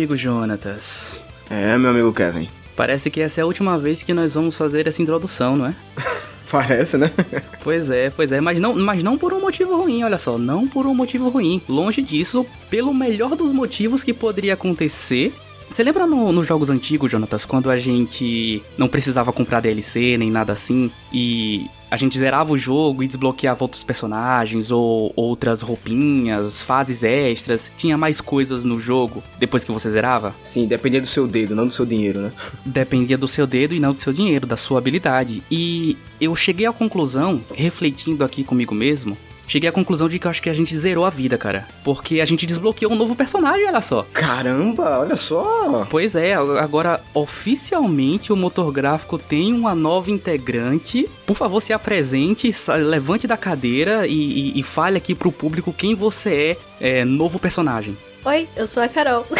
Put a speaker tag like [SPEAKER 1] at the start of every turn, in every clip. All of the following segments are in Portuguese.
[SPEAKER 1] amigo Jonatas.
[SPEAKER 2] É, meu amigo Kevin.
[SPEAKER 1] Parece que essa é a última vez que nós vamos fazer essa introdução, não é?
[SPEAKER 2] Parece, né?
[SPEAKER 1] pois é, pois é, mas não, mas não por um motivo ruim, olha só, não por um motivo ruim. Longe disso, pelo melhor dos motivos que poderia acontecer. Você lembra nos no jogos antigos, Jonatas, quando a gente não precisava comprar DLC nem nada assim e a gente zerava o jogo e desbloqueava outros personagens ou outras roupinhas, fases extras, tinha mais coisas no jogo depois que você zerava?
[SPEAKER 2] Sim, dependia do seu dedo, não do seu dinheiro, né?
[SPEAKER 1] Dependia do seu dedo e não do seu dinheiro, da sua habilidade. E eu cheguei à conclusão, refletindo aqui comigo mesmo, cheguei à conclusão de que eu acho que a gente zerou a vida, cara. Porque a gente desbloqueou um novo personagem, olha só.
[SPEAKER 2] Caramba, olha só.
[SPEAKER 1] Pois é, agora oficialmente o motor gráfico tem uma nova integrante. Por favor, se apresente, levante da cadeira e, e, e fale aqui pro público quem você é, é novo personagem.
[SPEAKER 3] Oi, eu sou a Carol.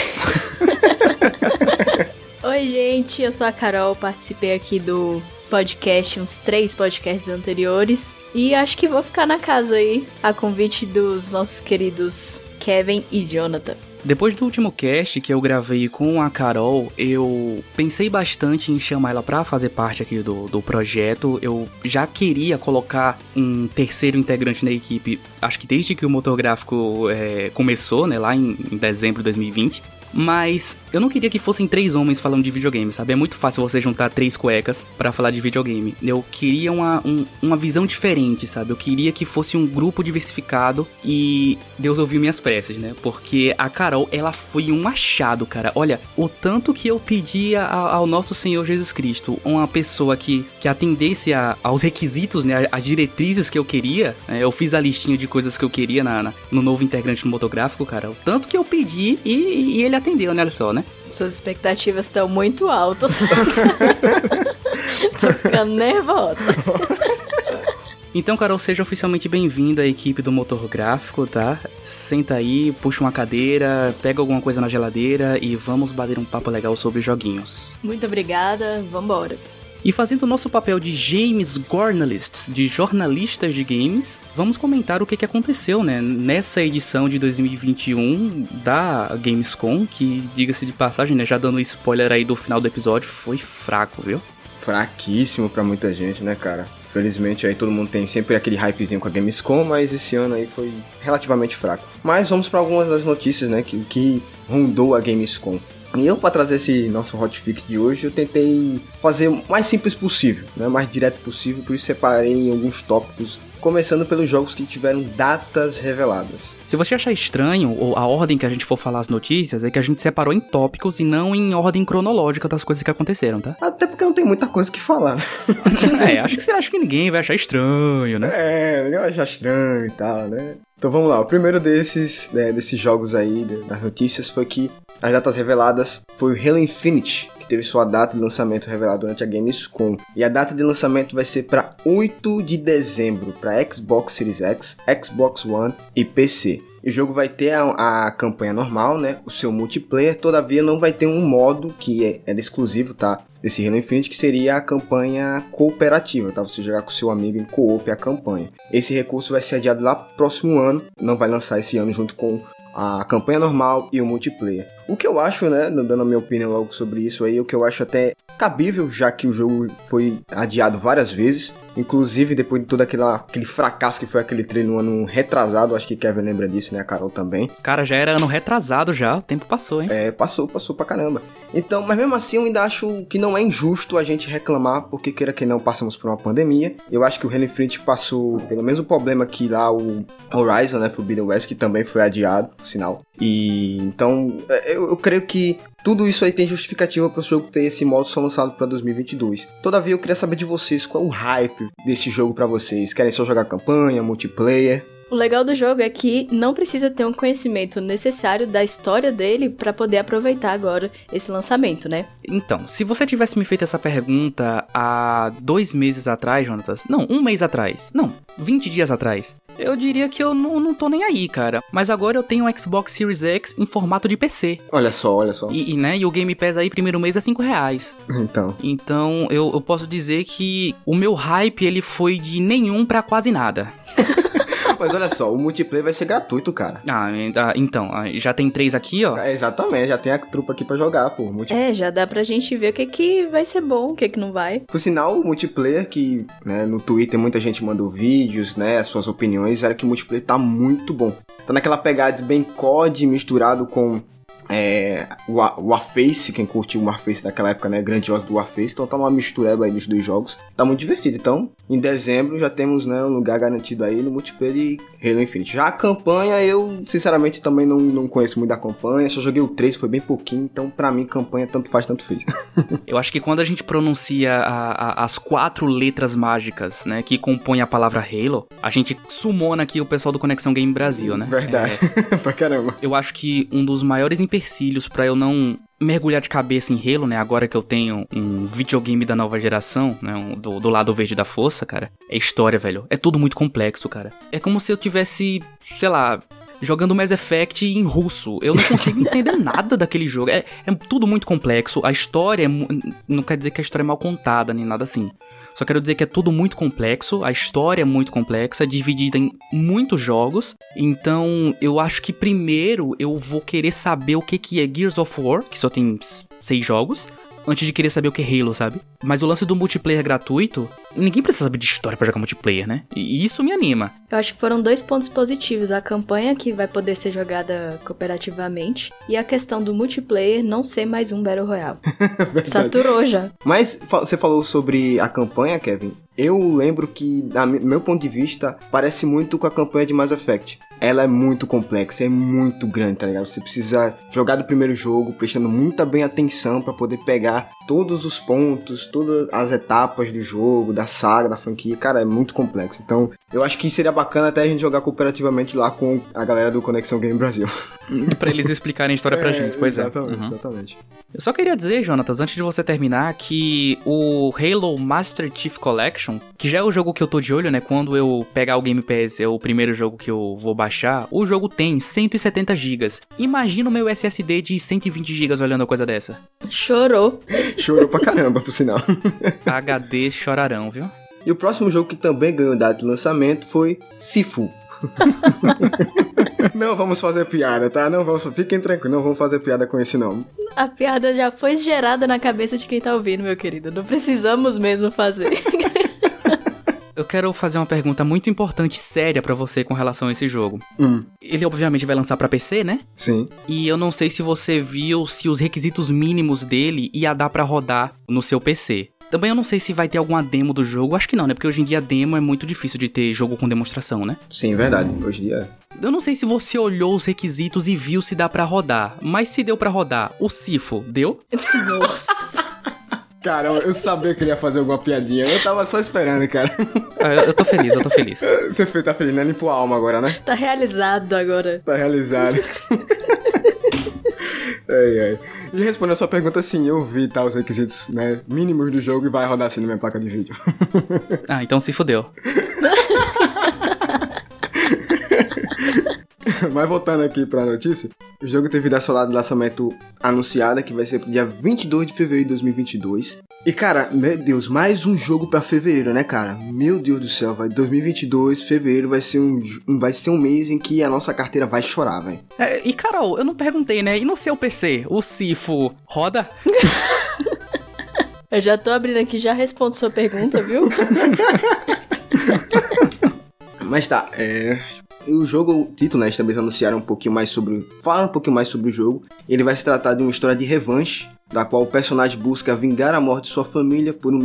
[SPEAKER 3] Oi, gente, eu sou a Carol, participei aqui do podcast, uns três podcasts anteriores. E acho que vou ficar na casa aí, a convite dos nossos queridos Kevin e Jonathan.
[SPEAKER 1] Depois do último cast que eu gravei com a Carol, eu pensei bastante em chamar ela para fazer parte aqui do, do projeto. Eu já queria colocar um terceiro integrante na equipe, acho que desde que o motográfico é, começou, né, lá em, em dezembro de 2020. Mas eu não queria que fossem três homens falando de videogame, sabe? É muito fácil você juntar três cuecas para falar de videogame. Eu queria uma, um, uma visão diferente, sabe? Eu queria que fosse um grupo diversificado e Deus ouviu minhas preces, né? Porque a Carol, ela foi um achado, cara. Olha, o tanto que eu pedia ao nosso Senhor Jesus Cristo, uma pessoa que, que atendesse a, aos requisitos, né? As diretrizes que eu queria. Né? Eu fiz a listinha de coisas que eu queria na, na no novo integrante motográfico, cara. O tanto que eu pedi e, e ele atendeu, né? Olha só, né?
[SPEAKER 3] Suas expectativas estão muito altas. Tô ficando nervosa.
[SPEAKER 1] Então, Carol, seja oficialmente bem-vinda à equipe do Motor Gráfico, tá? Senta aí, puxa uma cadeira, pega alguma coisa na geladeira e vamos bater um papo legal sobre joguinhos.
[SPEAKER 3] Muito obrigada, vambora.
[SPEAKER 1] E fazendo o nosso papel de James Gornalists, de jornalistas de games, vamos comentar o que, que aconteceu né, nessa edição de 2021 da Gamescom, que, diga-se de passagem, né, já dando spoiler aí do final do episódio, foi fraco, viu?
[SPEAKER 2] Fraquíssimo para muita gente, né, cara? Felizmente aí todo mundo tem sempre aquele hypezinho com a Gamescom, mas esse ano aí foi relativamente fraco. Mas vamos para algumas das notícias, né, que, que rondou a Gamescom. E eu, para trazer esse nosso hotfix de hoje, eu tentei fazer o mais simples possível, né, mais direto possível, por isso separei em alguns tópicos começando pelos jogos que tiveram datas reveladas.
[SPEAKER 1] Se você achar estranho ou a ordem que a gente for falar as notícias, é que a gente separou em tópicos e não em ordem cronológica das coisas que aconteceram, tá?
[SPEAKER 2] Até porque não tem muita coisa que falar.
[SPEAKER 1] é, acho que você acha que ninguém vai achar estranho, né?
[SPEAKER 2] É, ninguém vai achar estranho e tal, né? Então vamos lá, o primeiro desses, né, desses jogos aí, das notícias, foi que as datas reveladas foi o Halo Infinite, teve sua data de lançamento revelada durante a Gamescom. E a data de lançamento vai ser para 8 de dezembro para Xbox Series X, Xbox One e PC. E o jogo vai ter a, a, campanha normal, né? O seu multiplayer, todavia não vai ter um modo que é, é exclusivo, tá? Desse Halo Infinite, que seria a campanha cooperativa, tá? Você jogar com seu amigo em coop a campanha. Esse recurso vai ser adiado lá pro próximo ano, não vai lançar esse ano junto com a campanha normal e o multiplayer. O que eu acho, né, dando a minha opinião logo sobre isso aí, o que eu acho até cabível, já que o jogo foi adiado várias vezes, inclusive depois de todo aquele, aquele fracasso que foi aquele treino no ano retrasado, acho que Kevin lembra disso, né, a Carol também.
[SPEAKER 1] Cara, já era ano retrasado já, o tempo passou, hein?
[SPEAKER 2] É, passou, passou pra caramba. Então, mas mesmo assim eu ainda acho que não é injusto a gente reclamar, porque queira que não, passamos por uma pandemia. Eu acho que o Infinite passou pelo mesmo problema que lá o Horizon, né, Forbidden West, que também foi adiado, por sinal. E então, é, eu, eu creio que tudo isso aí tem justificativa para o jogo ter esse modo só lançado para 2022. Todavia, eu queria saber de vocês qual é o hype desse jogo para vocês. Querem só jogar campanha, multiplayer?
[SPEAKER 3] O legal do jogo é que não precisa ter um conhecimento necessário da história dele para poder aproveitar agora esse lançamento, né?
[SPEAKER 1] Então, se você tivesse me feito essa pergunta há dois meses atrás, Jonatas, não, um mês atrás, não, 20 dias atrás, eu diria que eu não, não tô nem aí, cara. Mas agora eu tenho um Xbox Series X em formato de PC.
[SPEAKER 2] Olha só, olha só.
[SPEAKER 1] E, e né, e o Game Pass aí, primeiro mês é 5 reais.
[SPEAKER 2] Então.
[SPEAKER 1] Então, eu, eu posso dizer que o meu hype, ele foi de nenhum para quase nada.
[SPEAKER 2] Mas olha só, o multiplayer vai ser gratuito, cara.
[SPEAKER 1] Ah, então, ah, já tem três aqui, ó.
[SPEAKER 2] É, exatamente, já tem a trupa aqui pra jogar, pô.
[SPEAKER 3] Multiplayer. É, já dá pra gente ver o que que vai ser bom, o que que não vai.
[SPEAKER 2] Por sinal, o multiplayer que, né, no Twitter muita gente mandou vídeos, né, suas opiniões, era que o multiplayer tá muito bom. Tá naquela pegada bem COD misturado com é, o Warface, quem curtiu o Warface daquela época, né, grandiosa do Warface, então tá uma mistura aí dos dois jogos, tá muito divertido. Então, em dezembro já temos, né, um lugar garantido aí no multiplayer de Halo Infinite. Já a campanha, eu, sinceramente, também não, não conheço muito da campanha, só joguei o 3, foi bem pouquinho, então pra mim, campanha tanto faz, tanto fez.
[SPEAKER 1] eu acho que quando a gente pronuncia a, a, as quatro letras mágicas, né, que compõem a palavra Halo, a gente sumona aqui o pessoal do Conexão Game Brasil, né?
[SPEAKER 2] Verdade, é, pra caramba.
[SPEAKER 1] Eu acho que um dos maiores empecilhos para eu não mergulhar de cabeça em Halo, né? Agora que eu tenho um videogame da nova geração, né? Um, do, do lado verde da força, cara. É história, velho. É tudo muito complexo, cara. É como se eu tivesse, sei lá, jogando Mass Effect em russo. Eu não consigo entender nada daquele jogo. É, é, tudo muito complexo. A história é, não quer dizer que a história é mal contada, nem nada assim. Só quero dizer que é tudo muito complexo, a história é muito complexa, dividida em muitos jogos. Então, eu acho que primeiro eu vou querer saber o que, que é Gears of War, que só tem seis jogos antes de querer saber o que é Halo, sabe? Mas o lance do multiplayer gratuito, ninguém precisa saber de história para jogar multiplayer, né? E isso me anima.
[SPEAKER 3] Eu acho que foram dois pontos positivos: a campanha que vai poder ser jogada cooperativamente e a questão do multiplayer não ser mais um Battle Royale. Saturou já.
[SPEAKER 2] Mas você falou sobre a campanha, Kevin. Eu lembro que, do meu ponto de vista, parece muito com a campanha de Mass Effect. Ela é muito complexa, é muito grande, tá ligado? Você precisa jogar do primeiro jogo, prestando muita bem atenção para poder pegar todos os pontos, todas as etapas do jogo, da saga, da franquia. Cara, é muito complexo. Então, eu acho que seria bacana até a gente jogar cooperativamente lá com a galera do Conexão Game Brasil.
[SPEAKER 1] para eles explicarem a história pra é, gente, pois
[SPEAKER 2] exatamente,
[SPEAKER 1] é. Uhum.
[SPEAKER 2] Exatamente.
[SPEAKER 1] Eu só queria dizer, Jonatas, antes de você terminar, que o Halo Master Chief Collection, que já é o jogo que eu tô de olho, né? Quando eu pegar o Game Pass, é o primeiro jogo que eu vou baixar, o jogo tem 170 GB. Imagina o meu SSD de 120 GB olhando a coisa dessa.
[SPEAKER 3] Chorou.
[SPEAKER 2] Chorou pra caramba, por sinal.
[SPEAKER 1] HD chorarão, viu?
[SPEAKER 2] E o próximo jogo que também ganhou data de lançamento foi Sifu. não vamos fazer piada, tá? Não vamos, fiquem tranquilos, não vamos fazer piada com esse nome.
[SPEAKER 3] A piada já foi gerada na cabeça de quem tá ouvindo, meu querido. Não precisamos mesmo fazer.
[SPEAKER 1] eu quero fazer uma pergunta muito importante, séria para você com relação a esse jogo.
[SPEAKER 2] Hum.
[SPEAKER 1] Ele obviamente vai lançar para PC, né?
[SPEAKER 2] Sim.
[SPEAKER 1] E eu não sei se você viu se os requisitos mínimos dele ia dar para rodar no seu PC. Também eu não sei se vai ter alguma demo do jogo. Acho que não, né? Porque hoje em dia demo é muito difícil de ter jogo com demonstração, né?
[SPEAKER 2] Sim, verdade. Hoje em dia é.
[SPEAKER 1] Eu não sei se você olhou os requisitos e viu se dá para rodar, mas se deu para rodar, o Sifo deu?
[SPEAKER 3] Nossa.
[SPEAKER 2] Cara, eu sabia que ele ia fazer alguma piadinha. Eu tava só esperando, cara.
[SPEAKER 1] Ah, eu, eu tô feliz, eu tô feliz.
[SPEAKER 2] Você tá feliz, né? Limpou a alma agora, né?
[SPEAKER 3] Tá realizado agora.
[SPEAKER 2] Tá realizado. ai, ai. E respondendo a sua pergunta, sim, eu vi tá, os requisitos né, mínimos do jogo e vai rodar assim na minha placa de vídeo.
[SPEAKER 1] ah, então se fodeu.
[SPEAKER 2] Mas voltando aqui pra notícia, o jogo teve da sua de lançamento anunciada, que vai ser dia 22 de fevereiro de 2022. E cara, meu Deus, mais um jogo para fevereiro, né, cara? Meu Deus do céu, vai 2022, fevereiro vai ser um, vai ser um mês em que a nossa carteira vai chorar, velho.
[SPEAKER 1] É, e Carol, eu não perguntei, né? E no seu PC, o Sifo roda?
[SPEAKER 3] eu já tô abrindo aqui, já respondo sua pergunta, viu?
[SPEAKER 2] Mas tá, é, o jogo, o título, né, eles também anunciaram um pouquinho mais sobre. Fala um pouquinho mais sobre o jogo. Ele vai se tratar de uma história de revanche, da qual o personagem busca vingar a morte de sua família por um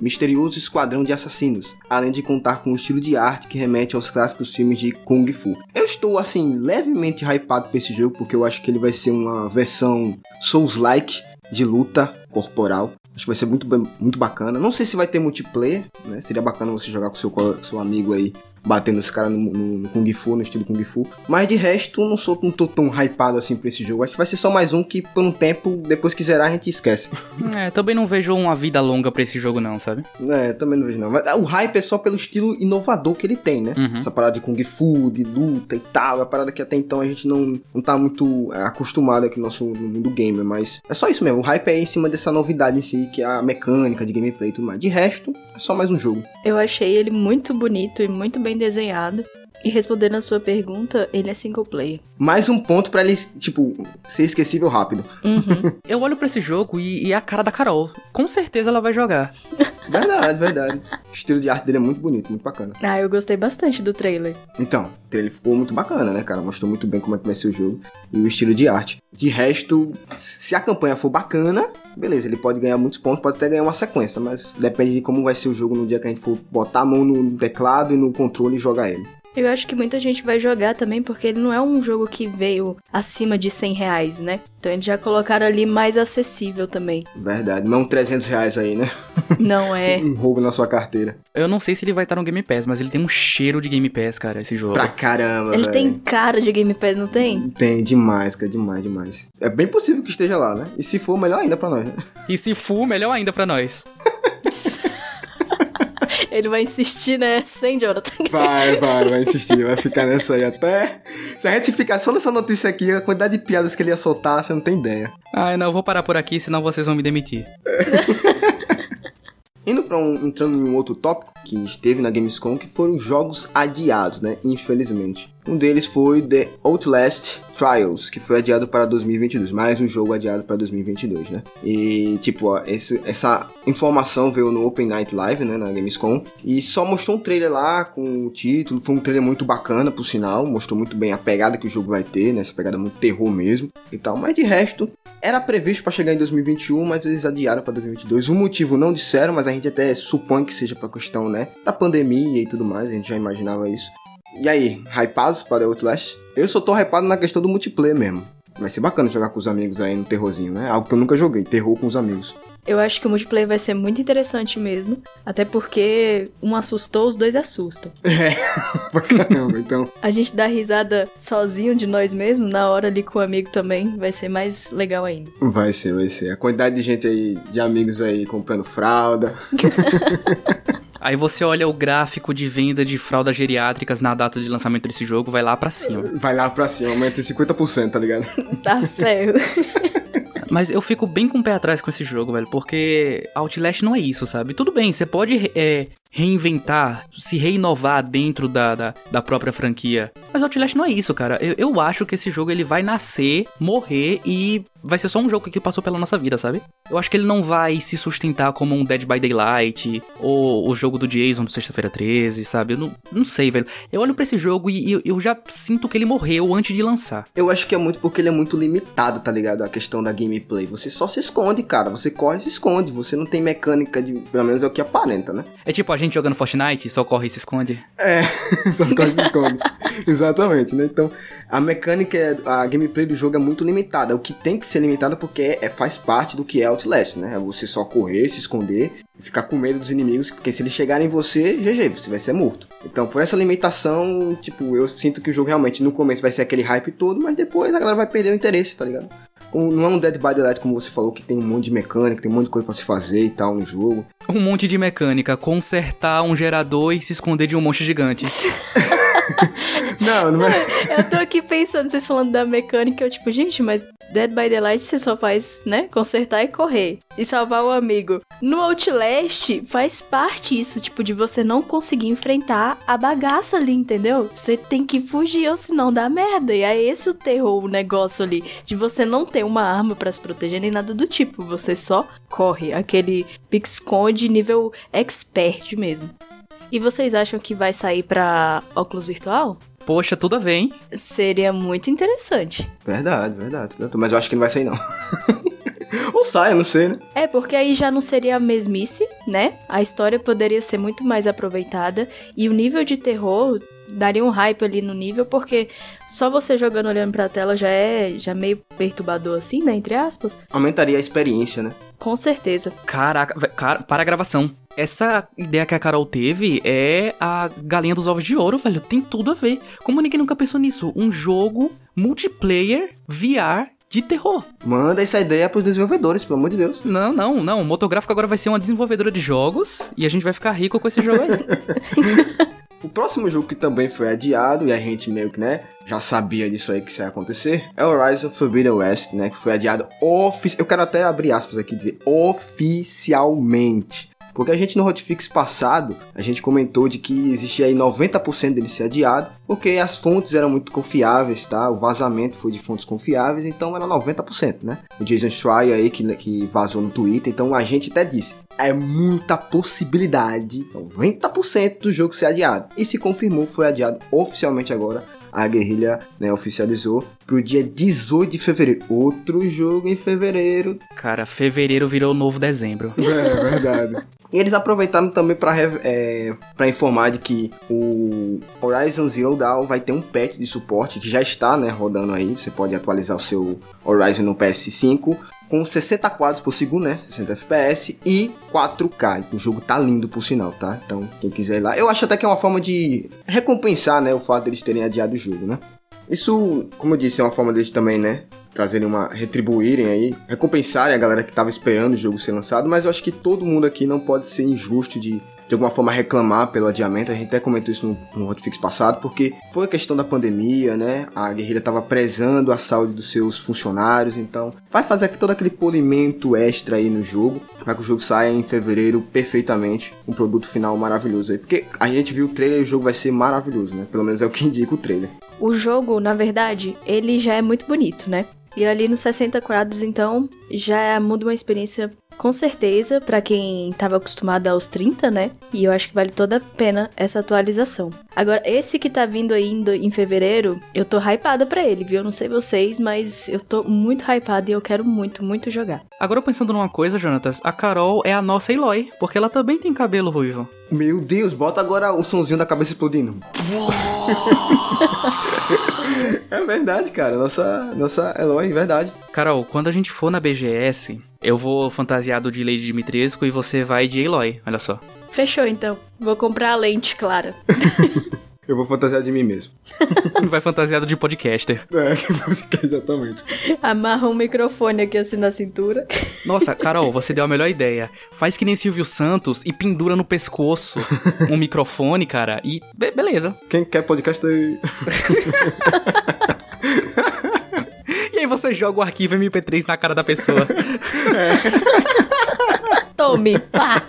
[SPEAKER 2] misterioso esquadrão de assassinos, além de contar com um estilo de arte que remete aos clássicos filmes de Kung Fu. Eu estou, assim, levemente hypado pra esse jogo, porque eu acho que ele vai ser uma versão Souls-like de luta corporal. Acho que vai ser muito, muito bacana. Não sei se vai ter multiplayer, né? Seria bacana você jogar com seu, seu amigo aí batendo esse cara no, no, no, Kung Fu, no estilo Kung Fu. Mas de resto, não sou não tô tão hypado assim pra esse jogo. Acho que vai ser só mais um que por um tempo, depois que zerar, a gente esquece.
[SPEAKER 1] É, também não vejo uma vida longa pra esse jogo não, sabe?
[SPEAKER 2] É, também não vejo não. Mas ah, o hype é só pelo estilo inovador que ele tem, né? Uhum. Essa parada de Kung Fu, de luta e tal. É a parada que até então a gente não, não tá muito é, acostumado aqui no nosso mundo gamer. Mas é só isso mesmo. O hype é em cima dessa novidade em si, que é a mecânica de gameplay e tudo mais. De resto, é só mais um jogo.
[SPEAKER 3] Eu achei ele muito bonito e muito bem desenhado. E respondendo a sua pergunta, ele é single player.
[SPEAKER 2] Mais um ponto pra ele, tipo, ser esquecível rápido.
[SPEAKER 3] Uhum.
[SPEAKER 1] Eu olho pra esse jogo e, e é a cara da Carol. Com certeza ela vai jogar.
[SPEAKER 2] Verdade, verdade. O estilo de arte dele é muito bonito, muito bacana.
[SPEAKER 3] ah, eu gostei bastante do trailer.
[SPEAKER 2] Então, o trailer ficou muito bacana, né, cara? Mostrou muito bem como é que vai ser o jogo e o estilo de arte. De resto, se a campanha for bacana, beleza, ele pode ganhar muitos pontos, pode até ganhar uma sequência, mas depende de como vai ser o jogo no dia que a gente for botar a mão no teclado e no controle e jogar ele.
[SPEAKER 3] Eu acho que muita gente vai jogar também, porque ele não é um jogo que veio acima de 100 reais, né? Então eles já colocaram ali mais acessível também.
[SPEAKER 2] Verdade, não 300 reais aí, né?
[SPEAKER 3] Não é.
[SPEAKER 2] Um roubo na sua carteira.
[SPEAKER 1] Eu não sei se ele vai estar no Game Pass, mas ele tem um cheiro de Game Pass, cara, esse jogo.
[SPEAKER 2] Pra caramba,
[SPEAKER 3] Ele
[SPEAKER 2] velho.
[SPEAKER 3] tem cara de Game Pass, não tem?
[SPEAKER 2] Tem, demais, cara, demais, demais. É bem possível que esteja lá, né? E se for, melhor ainda pra nós, né?
[SPEAKER 1] E se for, melhor ainda pra nós.
[SPEAKER 3] Ele vai insistir nessa, hein, Jonathan?
[SPEAKER 2] Vai, vai, vai insistir, vai ficar nessa aí até. Se a gente ficar só nessa notícia aqui, a quantidade de piadas que ele ia soltar, você não tem ideia.
[SPEAKER 1] Ai, não, eu vou parar por aqui, senão vocês vão me demitir.
[SPEAKER 2] Indo para um, entrando em um outro tópico que esteve na Gamescom, que foram jogos adiados, né? Infelizmente. Um deles foi The Outlast Trials, que foi adiado para 2022. Mais um jogo adiado para 2022, né? E, tipo, ó, esse, essa informação veio no Open Night Live, né? Na Gamescom. E só mostrou um trailer lá com o título. Foi um trailer muito bacana, por sinal. Mostrou muito bem a pegada que o jogo vai ter, né? Essa pegada muito terror mesmo e tal. Mas de resto, era previsto para chegar em 2021, mas eles adiaram para 2022. O motivo não disseram, mas a gente até supõe que seja para questão, né, da pandemia e tudo mais, a gente já imaginava isso. E aí, hypados para Outlast? Eu só tô hypado na questão do multiplayer mesmo. Vai ser bacana jogar com os amigos aí no terrorzinho, né? Algo que eu nunca joguei, terror com os amigos.
[SPEAKER 3] Eu acho que o multiplayer vai ser muito interessante mesmo. Até porque um assustou, os dois assustam.
[SPEAKER 2] É, pra caramba, então.
[SPEAKER 3] A gente dá risada sozinho de nós mesmos, na hora ali com o amigo também, vai ser mais legal ainda.
[SPEAKER 2] Vai ser, vai ser. A quantidade de gente aí, de amigos aí comprando fralda.
[SPEAKER 1] Aí você olha o gráfico de venda de fraldas geriátricas na data de lançamento desse jogo, vai lá pra cima.
[SPEAKER 2] Vai lá pra cima, aumenta em 50%, tá ligado?
[SPEAKER 3] Tá ferro.
[SPEAKER 1] Mas eu fico bem com o pé atrás com esse jogo, velho, porque Outlast não é isso, sabe? Tudo bem, você pode é, reinventar, se reinovar dentro da, da, da, própria franquia. Mas Outlast não é isso, cara. Eu, eu acho que esse jogo ele vai nascer, morrer e vai ser só um jogo que passou pela nossa vida, sabe? Eu acho que ele não vai se sustentar como um Dead by Daylight ou o jogo do Jason do Sexta-feira 13, sabe? Eu não, não sei, velho. Eu olho pra esse jogo e eu, eu já sinto que ele morreu antes de lançar.
[SPEAKER 2] Eu acho que é muito porque ele é muito limitado, tá ligado? A questão da gameplay. Você só se esconde, cara. Você corre e se esconde. Você não tem mecânica de. Pelo menos é o que aparenta, né?
[SPEAKER 1] É tipo a gente jogando Fortnite, só corre e se esconde.
[SPEAKER 2] É, só corre e se esconde. Exatamente, né? Então, a mecânica, a gameplay do jogo é muito limitada. O que tem que ser limitado porque é, faz parte do que é Outlast, né? É você só correr, se esconder e ficar com medo dos inimigos, porque se eles chegarem em você, GG, você vai ser morto. Então, por essa limitação, tipo, eu sinto que o jogo realmente no começo vai ser aquele hype todo, mas depois a galera vai perder o interesse, tá ligado? Não é um Dead by Daylight, como você falou, que tem um monte de mecânica, tem um monte de coisa pra se fazer e tal no jogo.
[SPEAKER 1] Um monte de mecânica, consertar um gerador e se esconder de um monstro gigante.
[SPEAKER 2] não, não é.
[SPEAKER 3] Eu tô aqui pensando, vocês falando da mecânica, eu tipo, gente, mas Dead by Daylight você só faz, né, consertar e correr. E salvar o amigo. No Outlast, faz parte isso, tipo, de você não conseguir enfrentar a bagaça ali, entendeu? Você tem que fugir, ou senão dá merda. E é esse o terror, o negócio ali. De você não ter uma arma para se proteger nem nada do tipo. Você só corre. Aquele pique-esconde nível expert mesmo. E vocês acham que vai sair pra óculos virtual?
[SPEAKER 1] Poxa, tudo a ver, hein?
[SPEAKER 3] Seria muito interessante.
[SPEAKER 2] Verdade, verdade. Mas eu acho que não vai sair, não. Ou sai, eu não sei, né?
[SPEAKER 3] É, porque aí já não seria a mesmice, né? A história poderia ser muito mais aproveitada e o nível de terror daria um hype ali no nível, porque só você jogando olhando pra tela já é já meio perturbador assim, né? Entre aspas.
[SPEAKER 2] Aumentaria a experiência, né?
[SPEAKER 3] Com certeza.
[SPEAKER 1] Caraca, cara, para a gravação. Essa ideia que a Carol teve é a galinha dos ovos de ouro, velho. Tem tudo a ver. Como ninguém nunca pensou nisso? Um jogo multiplayer VR de terror.
[SPEAKER 2] Manda essa ideia pros desenvolvedores, pelo amor de Deus.
[SPEAKER 1] Não, não, não. O Motográfico agora vai ser uma desenvolvedora de jogos e a gente vai ficar rico com esse jogo aí.
[SPEAKER 2] o próximo jogo que também foi adiado, e a gente meio que, né, já sabia disso aí que isso ia acontecer, é o Horizon Forbidden West, né, que foi adiado oficialmente. Eu quero até abrir aspas aqui e dizer oficialmente Porque a gente no Hotfix passado, a gente comentou de que existia aí 90% dele ser adiado, porque as fontes eram muito confiáveis, tá? O vazamento foi de fontes confiáveis, então era 90%, né? O Jason Schreier aí que, que vazou no Twitter, então a gente até disse, é muita possibilidade, 90% do jogo ser adiado. E se confirmou, foi adiado oficialmente agora a guerrilha né, oficializou pro dia 18 de fevereiro. Outro jogo em fevereiro.
[SPEAKER 1] Cara, fevereiro virou o novo dezembro.
[SPEAKER 2] É, verdade. E eles aproveitaram também para é, pra informar de que o Horizon Zero Dawn vai ter um patch de suporte que já está né, rodando aí. Você pode atualizar o seu Horizon no PS5 com 60 quadros por segundo, né? 60 FPS e 4K. O jogo tá lindo por sinal, tá? Então, quem quiser ir lá. Eu acho até que é uma forma de recompensar, né? O fato deles terem adiado o jogo, né? Isso, como eu disse, é uma forma deles também, né? Trazerem uma. retribuírem aí, recompensarem a galera que tava esperando o jogo ser lançado, mas eu acho que todo mundo aqui não pode ser injusto de de alguma forma reclamar pelo adiamento. A gente até comentou isso no, no Hotfix passado, porque foi a questão da pandemia, né? A guerrilha estava prezando a saúde dos seus funcionários, então vai fazer todo aquele polimento extra aí no jogo, para que o jogo saia em fevereiro perfeitamente, um produto final maravilhoso aí. Porque a gente viu o trailer e o jogo vai ser maravilhoso, né? Pelo menos é o que indica o trailer.
[SPEAKER 3] O jogo, na verdade, ele já é muito bonito, né? E ali nos 60 quadros, então, já muda uma experiência com certeza, para quem estava acostumado aos 30, né? E eu acho que vale toda a pena essa atualização. Agora, esse que tá vindo aí em fevereiro, eu tô hypada pra ele, viu? Eu não sei vocês, mas eu tô muito hypada e eu quero muito, muito jogar.
[SPEAKER 1] Agora, pensando numa coisa, Jonatas, a Carol é a nossa Eloy, porque ela também tem cabelo ruivo.
[SPEAKER 2] Meu Deus, bota agora o sonzinho da cabeça explodindo. é verdade, cara. Nossa, nossa Eloy, verdade.
[SPEAKER 1] Carol, quando a gente for na BGS, eu vou fantasiado de Lady Dimitrescu e você vai de Aloy, olha só.
[SPEAKER 3] Fechou então. Vou comprar a lente clara.
[SPEAKER 2] Eu vou fantasiar de mim mesmo.
[SPEAKER 1] Vai fantasiado de podcaster.
[SPEAKER 2] É, exatamente.
[SPEAKER 3] Amarra um microfone aqui assim na cintura.
[SPEAKER 1] Nossa, Carol, você deu a melhor ideia. Faz que nem Silvio Santos e pendura no pescoço um microfone, cara, e be beleza.
[SPEAKER 2] Quem quer podcast aí?
[SPEAKER 1] aí você joga o arquivo MP3 na cara da pessoa.
[SPEAKER 3] É. Tome, pá!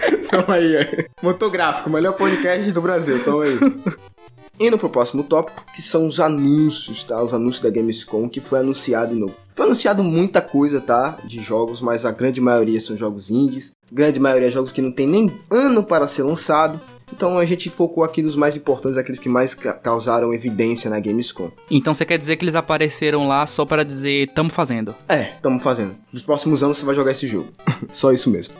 [SPEAKER 2] Toma aí, Motográfico, melhor podcast do Brasil, toma aí. Indo pro próximo tópico, que são os anúncios, tá? Os anúncios da Gamescom que foi anunciado de novo. Foi anunciado muita coisa, tá? De jogos, mas a grande maioria são jogos indies. Grande maioria é jogos que não tem nem ano para ser lançado. Então a gente focou aqui nos mais importantes, aqueles que mais ca causaram evidência na Gamescom.
[SPEAKER 1] Então você quer dizer que eles apareceram lá só para dizer tamo fazendo?
[SPEAKER 2] É, tamo fazendo. Nos próximos anos você vai jogar esse jogo. só isso mesmo.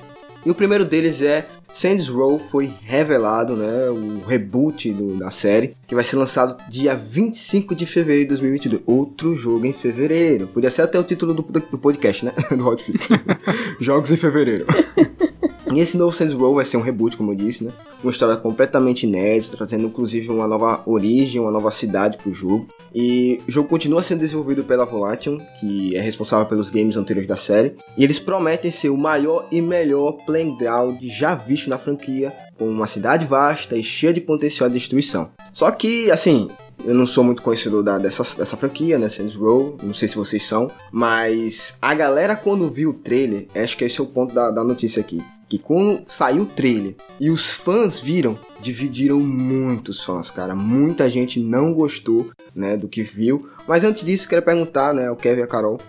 [SPEAKER 2] E o primeiro deles é Saints Row foi revelado, né, o reboot do, da série, que vai ser lançado dia 25 de fevereiro de 2022. Outro jogo em fevereiro. Podia ser até o título do, do podcast, né, do Hotfix. Jogos em fevereiro. E esse novo Saints Row vai ser um reboot, como eu disse, né? Uma história completamente inédita, trazendo inclusive uma nova origem, uma nova cidade para o jogo. E o jogo continua sendo desenvolvido pela Volation, que é responsável pelos games anteriores da série. E eles prometem ser o maior e melhor playground já visto na franquia, com uma cidade vasta e cheia de potencial de destruição. Só que, assim, eu não sou muito conhecedor da, dessa, dessa franquia, né? Saints Row, não sei se vocês são, mas a galera quando viu o trailer, acho que esse é o ponto da, da notícia aqui que quando saiu o trailer e os fãs viram, dividiram muitos fãs, cara. Muita gente não gostou, né, do que viu. Mas antes disso, quero perguntar, né, ao Kevin e a Carol,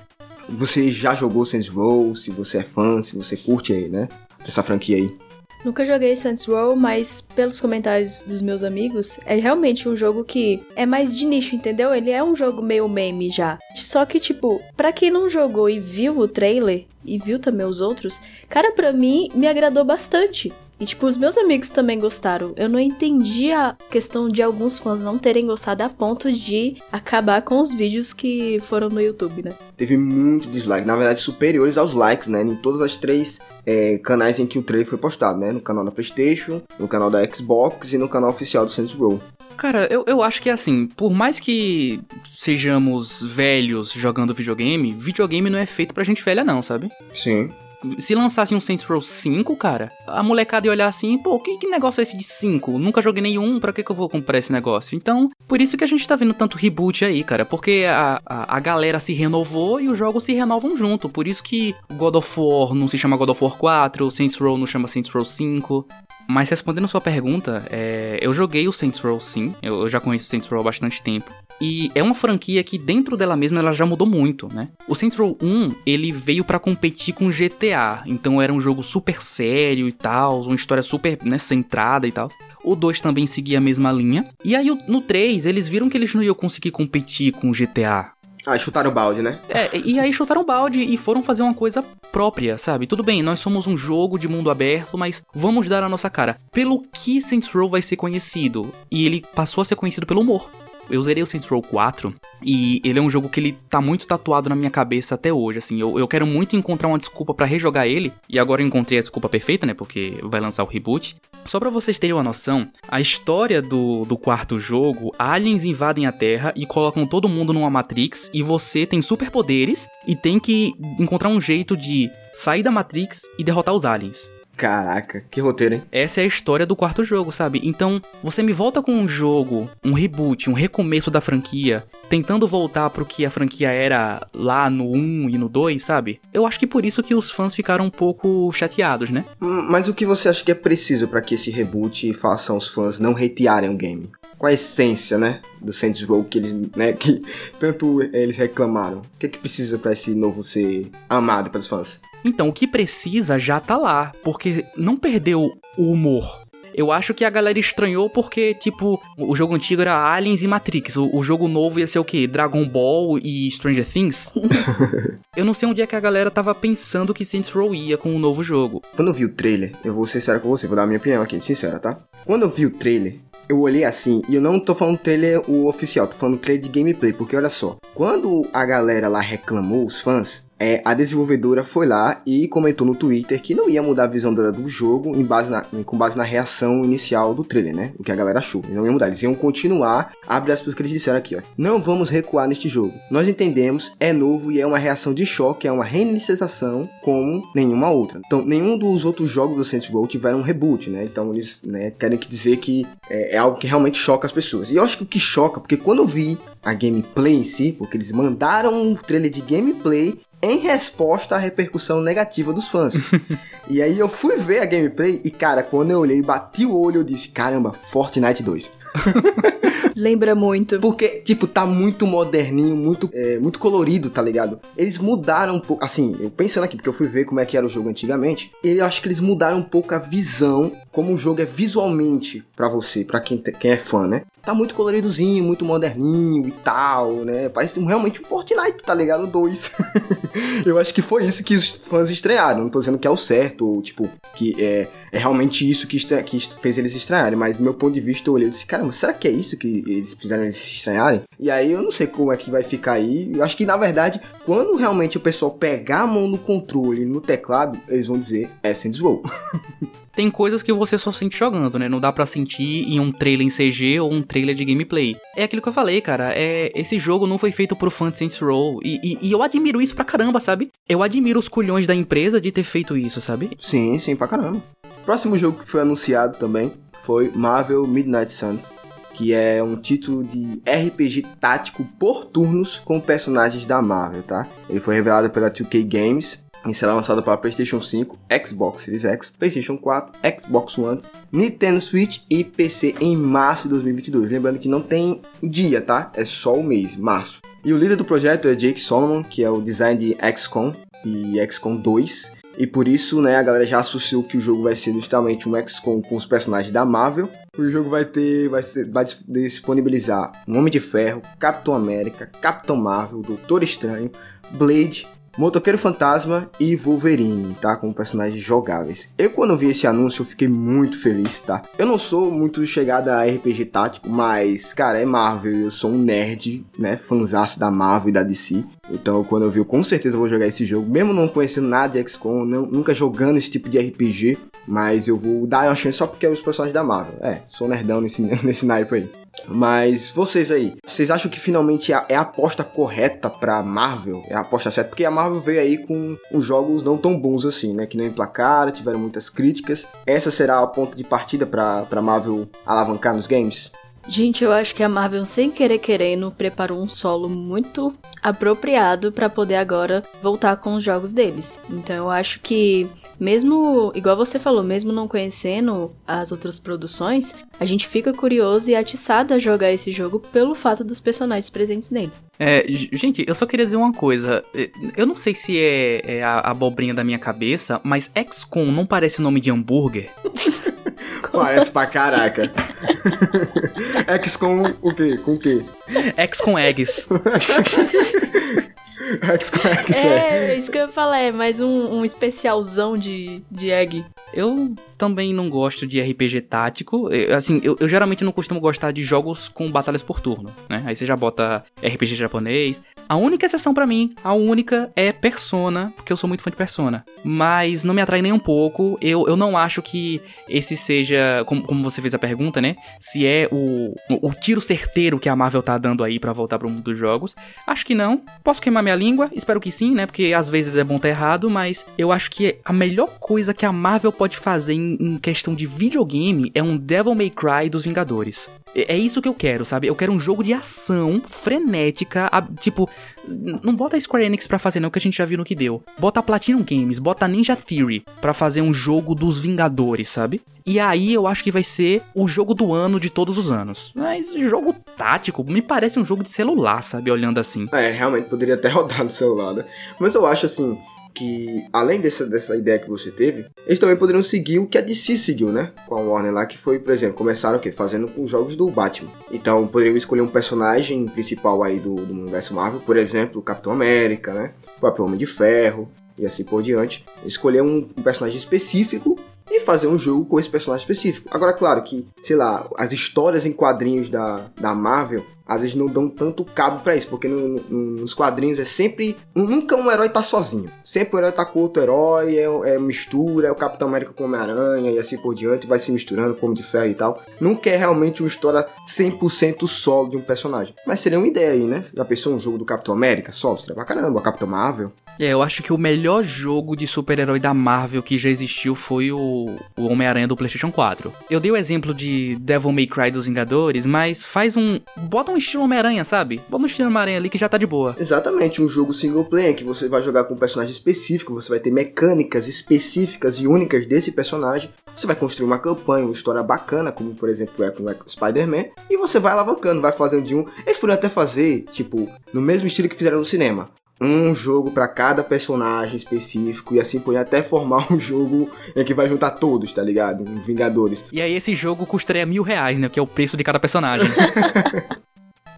[SPEAKER 2] você já jogou Saints Row? Se você é fã, se você curte aí, né, essa franquia aí?
[SPEAKER 3] Nunca joguei Saints Row, mas pelos comentários dos meus amigos, é realmente um jogo que é mais de nicho, entendeu? Ele é um jogo meio meme já. Só que, tipo, pra quem não jogou e viu o trailer, e viu também os outros, cara, pra mim, me agradou bastante. E, tipo, os meus amigos também gostaram. Eu não entendi a questão de alguns fãs não terem gostado a ponto de acabar com os vídeos que foram no YouTube, né?
[SPEAKER 2] Teve muito dislike, na verdade, superiores aos likes, né? Em todas as três é, canais em que o trailer foi postado, né? No canal da PlayStation, no canal da Xbox e no canal oficial do Saints Row.
[SPEAKER 1] Cara, eu, eu acho que é assim, por mais que sejamos velhos jogando videogame, videogame não é feito pra gente velha não, sabe?
[SPEAKER 2] Sim.
[SPEAKER 1] Se lançasse um Saints Row 5, cara, a molecada ia olhar assim, pô, que, que negócio é esse de 5? Nunca joguei nenhum, pra que, que eu vou comprar esse negócio? Então, por isso que a gente tá vendo tanto reboot aí, cara, porque a, a, a galera se renovou e os jogos se renovam junto. Por isso que God of War não se chama God of War 4, Saints Row não chama Saints Row 5. Mas respondendo sua pergunta, é, eu joguei o Saints Row sim, eu, eu já conheço o Saints Row há bastante tempo. E é uma franquia que dentro dela mesma ela já mudou muito, né? O Saints Row 1, ele veio para competir com GTA, então era um jogo super sério e tal, uma história super, né, centrada e tal. O 2 também seguia a mesma linha. E aí no 3, eles viram que eles não iam conseguir competir com GTA.
[SPEAKER 2] Ah, chutaram o balde, né?
[SPEAKER 1] É, e aí chutaram o balde e foram fazer uma coisa própria, sabe? Tudo bem, nós somos um jogo de mundo aberto, mas vamos dar a nossa cara. Pelo que Saints Row vai ser conhecido? E ele passou a ser conhecido pelo humor. Eu zerei o Saints Row 4 e ele é um jogo que ele tá muito tatuado na minha cabeça até hoje, assim. Eu, eu quero muito encontrar uma desculpa para rejogar ele, e agora eu encontrei a desculpa perfeita, né? Porque vai lançar o reboot. Só para vocês terem uma noção, a história do, do quarto jogo, aliens invadem a Terra e colocam todo mundo numa Matrix e você tem superpoderes e tem que encontrar um jeito de sair da Matrix e derrotar os aliens.
[SPEAKER 2] Caraca, que roteiro, hein?
[SPEAKER 1] Essa é a história do quarto jogo, sabe? Então, você me volta com um jogo, um reboot, um recomeço da franquia, tentando voltar pro que a franquia era lá no 1 e no 2, sabe? Eu acho que por isso que os fãs ficaram um pouco chateados, né?
[SPEAKER 2] Hum, mas o que você acha que é preciso para que esse reboot faça os fãs não hatearem o game? Qual a essência, né, do Saints Row que eles, né, que tanto eles reclamaram? O que é que precisa para esse novo ser amado pelos fãs?
[SPEAKER 1] Então, o que precisa já tá lá, porque não perdeu o humor. Eu acho que a galera estranhou porque, tipo, o jogo antigo era Aliens e Matrix. O, o jogo novo ia ser o quê? Dragon Ball e Stranger Things? eu não sei onde é que a galera tava pensando que Saints Row ia com o novo jogo.
[SPEAKER 2] Quando eu vi o trailer, eu vou ser sincero com você, vou dar a minha opinião aqui, sincera, tá? Quando eu vi o trailer, eu olhei assim, e eu não tô falando trailer o oficial, tô falando trailer de gameplay, porque olha só, quando a galera lá reclamou, os fãs, é, a desenvolvedora foi lá e comentou no Twitter que não ia mudar a visão do jogo em base na, com base na reação inicial do trailer, né? O que a galera achou. Não iam mudar, eles iam continuar. Abre as coisas que eles disseram aqui, ó. Não vamos recuar neste jogo. Nós entendemos, é novo e é uma reação de choque, é uma reinicialização como nenhuma outra. Então, nenhum dos outros jogos do Saints Row tiveram um reboot, né? Então, eles né, querem dizer que é, é algo que realmente choca as pessoas. E eu acho que o que choca, porque quando eu vi a gameplay em si, porque eles mandaram um trailer de gameplay em resposta à repercussão negativa dos fãs. e aí eu fui ver a gameplay e, cara, quando eu olhei, bati o olho, eu disse: caramba, Fortnite 2.
[SPEAKER 3] Lembra muito.
[SPEAKER 2] Porque, tipo, tá muito moderninho, muito, é, muito colorido, tá ligado? Eles mudaram um pouco. Assim, eu pensando aqui, porque eu fui ver como é que era o jogo antigamente. Eu acho que eles mudaram um pouco a visão, como o jogo é visualmente para você, para quem, quem é fã, né? Tá muito coloridozinho, muito moderninho e tal, né? Parece realmente um Fortnite, tá ligado? 2. eu acho que foi isso que os fãs estrearam. Não tô dizendo que é o certo, ou tipo, que é, é realmente isso que, que fez eles estrearem. Mas do meu ponto de vista, eu olhei e disse, caramba, será que é isso que eles eles se estranharem? E aí eu não sei como é que vai ficar aí. Eu acho que na verdade, quando realmente o pessoal pegar a mão no controle, no teclado, eles vão dizer é Saints Row.
[SPEAKER 1] tem coisas que você só sente jogando, né? Não dá para sentir em um trailer em CG ou um trailer de gameplay. É aquilo que eu falei, cara. É esse jogo não foi feito pro fã de Saints Row e, e, e, eu admiro isso pra caramba, sabe? Eu admiro os culhões da empresa de ter feito isso, sabe?
[SPEAKER 2] Sim, sim, pra caramba. Próximo jogo que foi anunciado também foi Marvel Midnight Suns, que é um título de RPG tático por turnos com personagens da Marvel, tá? Ele foi revelado pela 2K Games e será lançado para PlayStation 5, Xbox Series X, PlayStation 4, Xbox One, Nintendo Switch e PC em março de 2022. Lembrando que não tem dia, tá? É só o mês, março. E o líder do projeto é Jake Solomon, que é o design de XCOM e XCOM 2. E por isso, né, a galera já associou que o jogo vai ser justamente um XCOM com os personagens da Marvel. O jogo vai ter, vai, ser, vai disponibilizar um Homem de Ferro, Capitão América, Capitão Marvel, Doutor Estranho, Blade, Motoqueiro Fantasma e Wolverine, tá? Como personagens jogáveis. Eu, quando vi esse anúncio, fiquei muito feliz, tá? Eu não sou muito chegada a RPG tático, mas, cara, é Marvel. Eu sou um nerd, né? Fanzaço da Marvel e da DC. Então, quando eu vi, eu com certeza vou jogar esse jogo. Mesmo não conhecendo nada de XCOM, não, nunca jogando esse tipo de RPG. Mas eu vou dar uma chance só porque é os personagens da Marvel. É, sou nerdão nesse, nesse naipe aí. Mas vocês aí, vocês acham que finalmente é a aposta correta pra Marvel? É a aposta certa? Porque a Marvel veio aí com uns jogos não tão bons assim, né? Que não emplacaram, tiveram muitas críticas. Essa será a ponta de partida pra, pra Marvel alavancar nos games?
[SPEAKER 3] Gente, eu acho que a Marvel, sem querer querendo, preparou um solo muito apropriado para poder agora voltar com os jogos deles. Então eu acho que mesmo, igual você falou, mesmo não conhecendo as outras produções, a gente fica curioso e atiçado a jogar esse jogo pelo fato dos personagens presentes nele.
[SPEAKER 1] É, gente, eu só queria dizer uma coisa. Eu não sei se é, é a abobrinha da minha cabeça, mas XCOM não parece nome de hambúrguer?
[SPEAKER 2] parece pra caraca. XCOM o quê? Com o quê?
[SPEAKER 1] XCOM Eggs.
[SPEAKER 3] é, é, isso que eu ia falar, é mais um, um especialzão de, de egg.
[SPEAKER 1] Eu também não gosto de RPG tático. Eu, assim, eu, eu, geralmente não costumo gostar de jogos com batalhas por turno, né? Aí você já bota RPG japonês. A única exceção para mim, a única é Persona, porque eu sou muito fã de Persona. Mas não me atrai nem um pouco. Eu, eu não acho que esse seja, como, como você fez a pergunta, né? Se é o, o, o tiro certeiro que a Marvel tá dando aí para voltar pro mundo dos jogos. Acho que não. Posso queimar minha língua? Espero que sim, né? Porque às vezes é bom estar errado, mas eu acho que a melhor coisa que a Marvel pode fazer em, em questão de videogame é um Devil May Cry dos Vingadores. É, é isso que eu quero, sabe? Eu quero um jogo de ação frenética, tipo, não bota a Square Enix pra fazer não, que a gente já viu no que deu. Bota a Platinum Games, bota a Ninja Theory pra fazer um jogo dos Vingadores, sabe? E aí eu acho que vai ser o jogo do ano de todos os anos. Mas jogo tático me parece um jogo de celular, sabe? Olhando assim.
[SPEAKER 2] É, realmente poderia até rodar no celular, né? Mas eu acho assim, que, além dessa, dessa ideia que você teve, eles também poderiam seguir o que a DC seguiu, né? Com a Warner lá, que foi, por exemplo, começaram o quê? Fazendo com os jogos do Batman. Então, poderiam escolher um personagem principal aí do, do universo Marvel, por exemplo, o Capitão América, né? O próprio Homem de Ferro, e assim por diante. Escolher um, um personagem específico e fazer um jogo com esse personagem específico. Agora, claro que, sei lá, as histórias em quadrinhos da, da Marvel às vezes não dão tanto cabo para isso, porque no, no, nos quadrinhos é sempre. Nunca um herói tá sozinho. Sempre o herói tá com outro herói, é, é mistura, é o Capitão América com Homem-Aranha e assim por diante, vai se misturando como de ferro e tal. Nunca é realmente uma história 100% solo de um personagem. Mas seria uma ideia aí, né? Já pensou um jogo do Capitão América solo? Seria pra caramba, o Capitão Marvel.
[SPEAKER 1] É, eu acho que o melhor jogo de super-herói da Marvel que já existiu foi o, o Homem-Aranha do PlayStation 4. Eu dei o exemplo de Devil May Cry dos Vingadores, mas faz um. Bota um estilo Homem-Aranha, sabe? Bota um estilo Homem-Aranha ali que já tá de boa.
[SPEAKER 2] Exatamente, um jogo single player que você vai jogar com um personagem específico, você vai ter mecânicas específicas e únicas desse personagem. Você vai construir uma campanha, uma história bacana, como por exemplo é com o Spider-Man, e você vai alavancando, vai fazendo de um. Eles poderiam até fazer, tipo, no mesmo estilo que fizeram no cinema um jogo para cada personagem específico e assim pode até formar um jogo em que vai juntar todos, tá ligado? Vingadores.
[SPEAKER 1] E aí esse jogo custaria mil reais, né? Que é o preço de cada personagem.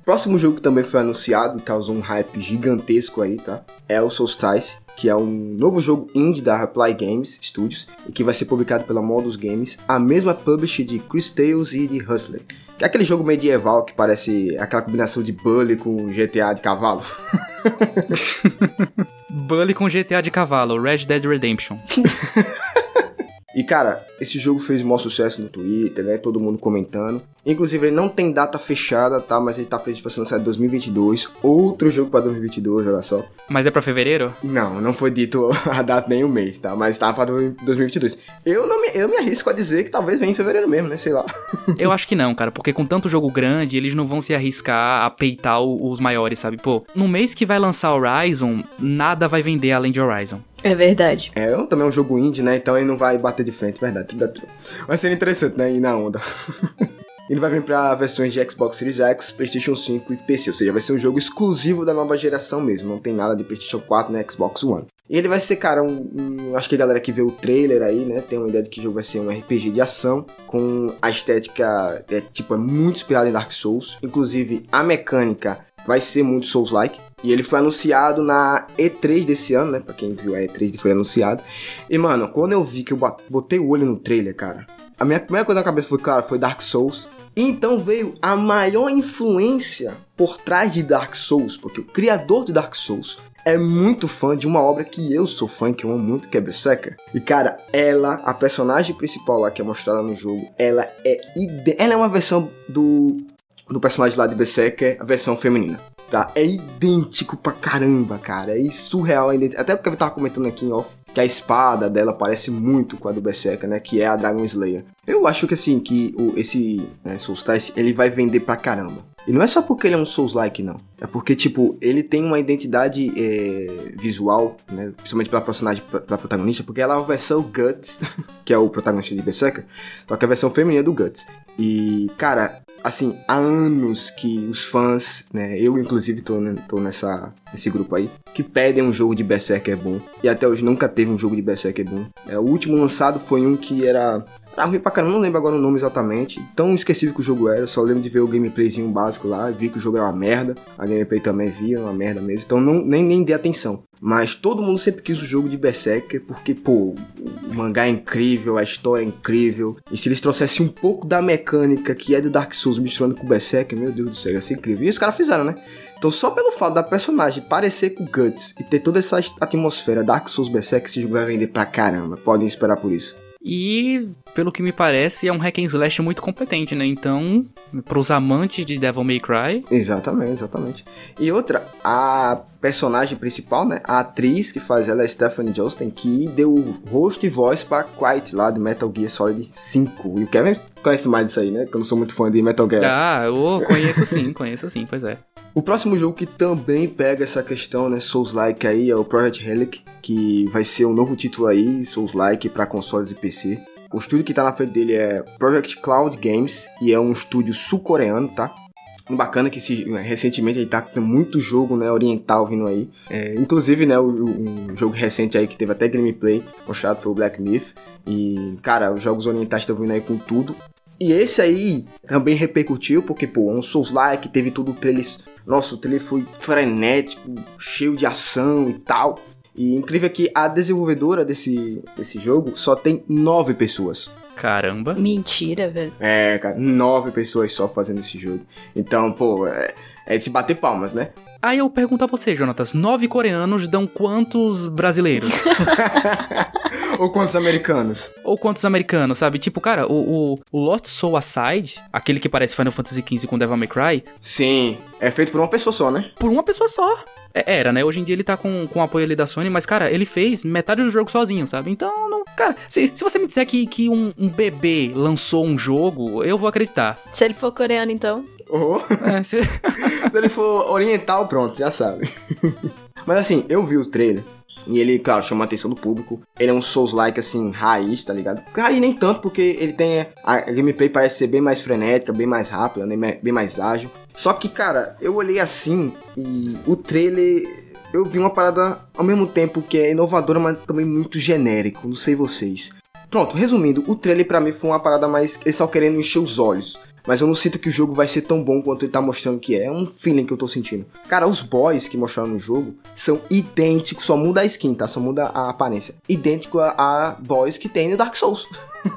[SPEAKER 2] Próximo jogo que também foi anunciado e causou um hype gigantesco aí, tá? É o Solstice, que é um novo jogo indie da Reply Games Studios e que vai ser publicado pela Modus Games, a mesma publisher de Chris Tales e de Hustler. Que é aquele jogo medieval que parece aquela combinação de Bully com GTA de cavalo.
[SPEAKER 1] Bully com GTA de cavalo, Red Dead Redemption.
[SPEAKER 2] E cara, esse jogo fez maior sucesso no Twitter, né? Todo mundo comentando. Inclusive, ele não tem data fechada, tá? Mas ele tá previsto pra ser lançado em 2022. Outro jogo pra 2022, olha só.
[SPEAKER 1] Mas é pra fevereiro?
[SPEAKER 2] Não, não foi dito a data nem o mês, tá? Mas tá pra 2022. Eu não me, eu me arrisco a dizer que talvez venha em fevereiro mesmo, né? Sei lá.
[SPEAKER 1] eu acho que não, cara. Porque com tanto jogo grande, eles não vão se arriscar a peitar os maiores, sabe? Pô, no mês que vai lançar Horizon, nada vai vender além de Horizon.
[SPEAKER 3] É verdade.
[SPEAKER 2] É, também é um jogo indie, né? Então ele não vai bater de frente, verdade. Tudo Vai ser interessante, né? Ir na onda. ele vai vir para versões de Xbox Series X, PlayStation 5 e PC, ou seja, vai ser um jogo exclusivo da nova geração mesmo, não tem nada de PlayStation 4 nem Xbox One. E ele vai ser, cara, um, um, acho que a galera que vê o trailer aí, né, tem uma ideia de que o jogo vai ser um RPG de ação com a estética, é, tipo, é muito inspirada em Dark Souls, inclusive a mecânica vai ser muito Souls-like. E ele foi anunciado na E3 desse ano, né? Pra quem viu a E3, ele foi anunciado. E, mano, quando eu vi que eu botei o olho no trailer, cara, a minha primeira coisa na cabeça foi, cara, foi Dark Souls. E então veio a maior influência por trás de Dark Souls, porque o criador de Dark Souls é muito fã de uma obra que eu sou fã, que eu amo muito, que é Berserker. E cara, ela, a personagem principal lá que é mostrada no jogo, ela é ide... ela é uma versão do do personagem lá de Berserker, a versão feminina. Tá? É idêntico pra caramba, cara. É surreal. Até o eu tava comentando aqui em off, que a espada dela parece muito com a do Berserker, né? Que é a Dragon Slayer. Eu acho que assim, que o, esse né, Soulstice, ele vai vender pra caramba. E não é só porque ele é um Souls-like, não. É porque, tipo, ele tem uma identidade é, visual, né? Principalmente pela personagem, pela protagonista, porque ela é uma versão Guts, que é o protagonista de Berserker, só que é a versão feminina do Guts. E, cara, assim, há anos que os fãs, né, eu inclusive tô, tô nessa, nesse grupo aí, que pedem um jogo de Berserker bom. E até hoje nunca teve um jogo de Berserker bom. É, o último lançado foi um que era era ruim pra caramba, não lembro agora o nome exatamente. Tão esquecido que o jogo era, só lembro de ver o gameplayzinho básico lá, vi que o jogo era uma merda. A gameplay também via, uma merda mesmo. Então não, nem, nem dei atenção. Mas todo mundo sempre quis o jogo de Berserker, porque, pô, o mangá é incrível, a história é incrível. E se eles trouxessem um pouco da mecânica que é do Dark Souls misturando com o Berserker, meu Deus do céu, ia ser incrível. E os caras fizeram, né? Então só pelo fato da personagem parecer com Guts e ter toda essa atmosfera Dark Souls Berserker, esse jogo vai vender pra caramba. Podem esperar por isso.
[SPEAKER 1] E, pelo que me parece, é um hack and slash muito competente, né? Então, pros amantes de Devil May Cry...
[SPEAKER 2] Exatamente, exatamente. E outra, a personagem principal, né? A atriz que faz ela é Stephanie Johnston, que deu rosto e voz pra Quiet lá de Metal Gear Solid 5. E o Kevin conhece mais disso aí, né? Que eu não sou muito fã de Metal Gear.
[SPEAKER 1] Ah, eu conheço sim, conheço sim, pois é.
[SPEAKER 2] O próximo jogo que também pega essa questão, né, Souls-like aí, é o Project Relic, que vai ser um novo título aí, Souls-like, para consoles e PC. O estúdio que tá na frente dele é Project Cloud Games, e é um estúdio sul-coreano, tá? Bacana que esse, recentemente ele tá com muito jogo né, oriental vindo aí. É, inclusive, né, o, um jogo recente aí que teve até gameplay mostrado foi o Black Myth. E, cara, os jogos orientais estão vindo aí com tudo. E esse aí também repercutiu, porque, pô, um Souls-like, teve tudo o trailer. Nossa, o trailer foi frenético, cheio de ação e tal. E incrível que a desenvolvedora desse, desse jogo só tem nove pessoas.
[SPEAKER 1] Caramba.
[SPEAKER 3] Mentira, velho.
[SPEAKER 2] É, cara, nove pessoas só fazendo esse jogo. Então, pô, é, é de se bater palmas, né?
[SPEAKER 1] Aí eu pergunto a você, Jonatas, nove coreanos dão quantos brasileiros?
[SPEAKER 2] Ou quantos americanos?
[SPEAKER 1] Ou quantos americanos, sabe? Tipo, cara, o, o, o Lot Soul Aside, aquele que parece Final Fantasy XV com Devil May Cry...
[SPEAKER 2] Sim, é feito por uma pessoa só, né?
[SPEAKER 1] Por uma pessoa só. É, era, né? Hoje em dia ele tá com, com apoio ali da Sony, mas, cara, ele fez metade do jogo sozinho, sabe? Então, não, cara, se, se você me disser que, que um, um bebê lançou um jogo, eu vou acreditar.
[SPEAKER 3] Se ele for coreano, então.
[SPEAKER 2] Oh. É, se... se ele for oriental, pronto, já sabe. mas assim, eu vi o trailer. E ele, claro, chama a atenção do público. Ele é um Souls-like, assim, raiz, tá ligado? Raiz nem tanto, porque ele tem. A gameplay parece ser bem mais frenética, bem mais rápida, né? bem mais ágil. Só que, cara, eu olhei assim e o trailer. Eu vi uma parada ao mesmo tempo que é inovadora, mas também muito genérico. Não sei vocês. Pronto, resumindo, o trailer para mim foi uma parada mais. Eles só querendo encher os olhos mas eu não sinto que o jogo vai ser tão bom quanto ele tá mostrando que é. É um feeling que eu tô sentindo. Cara, os boys que mostraram no jogo são idênticos, só muda a skin, tá? Só muda a aparência. Idêntico a, a boys que tem no Dark Souls.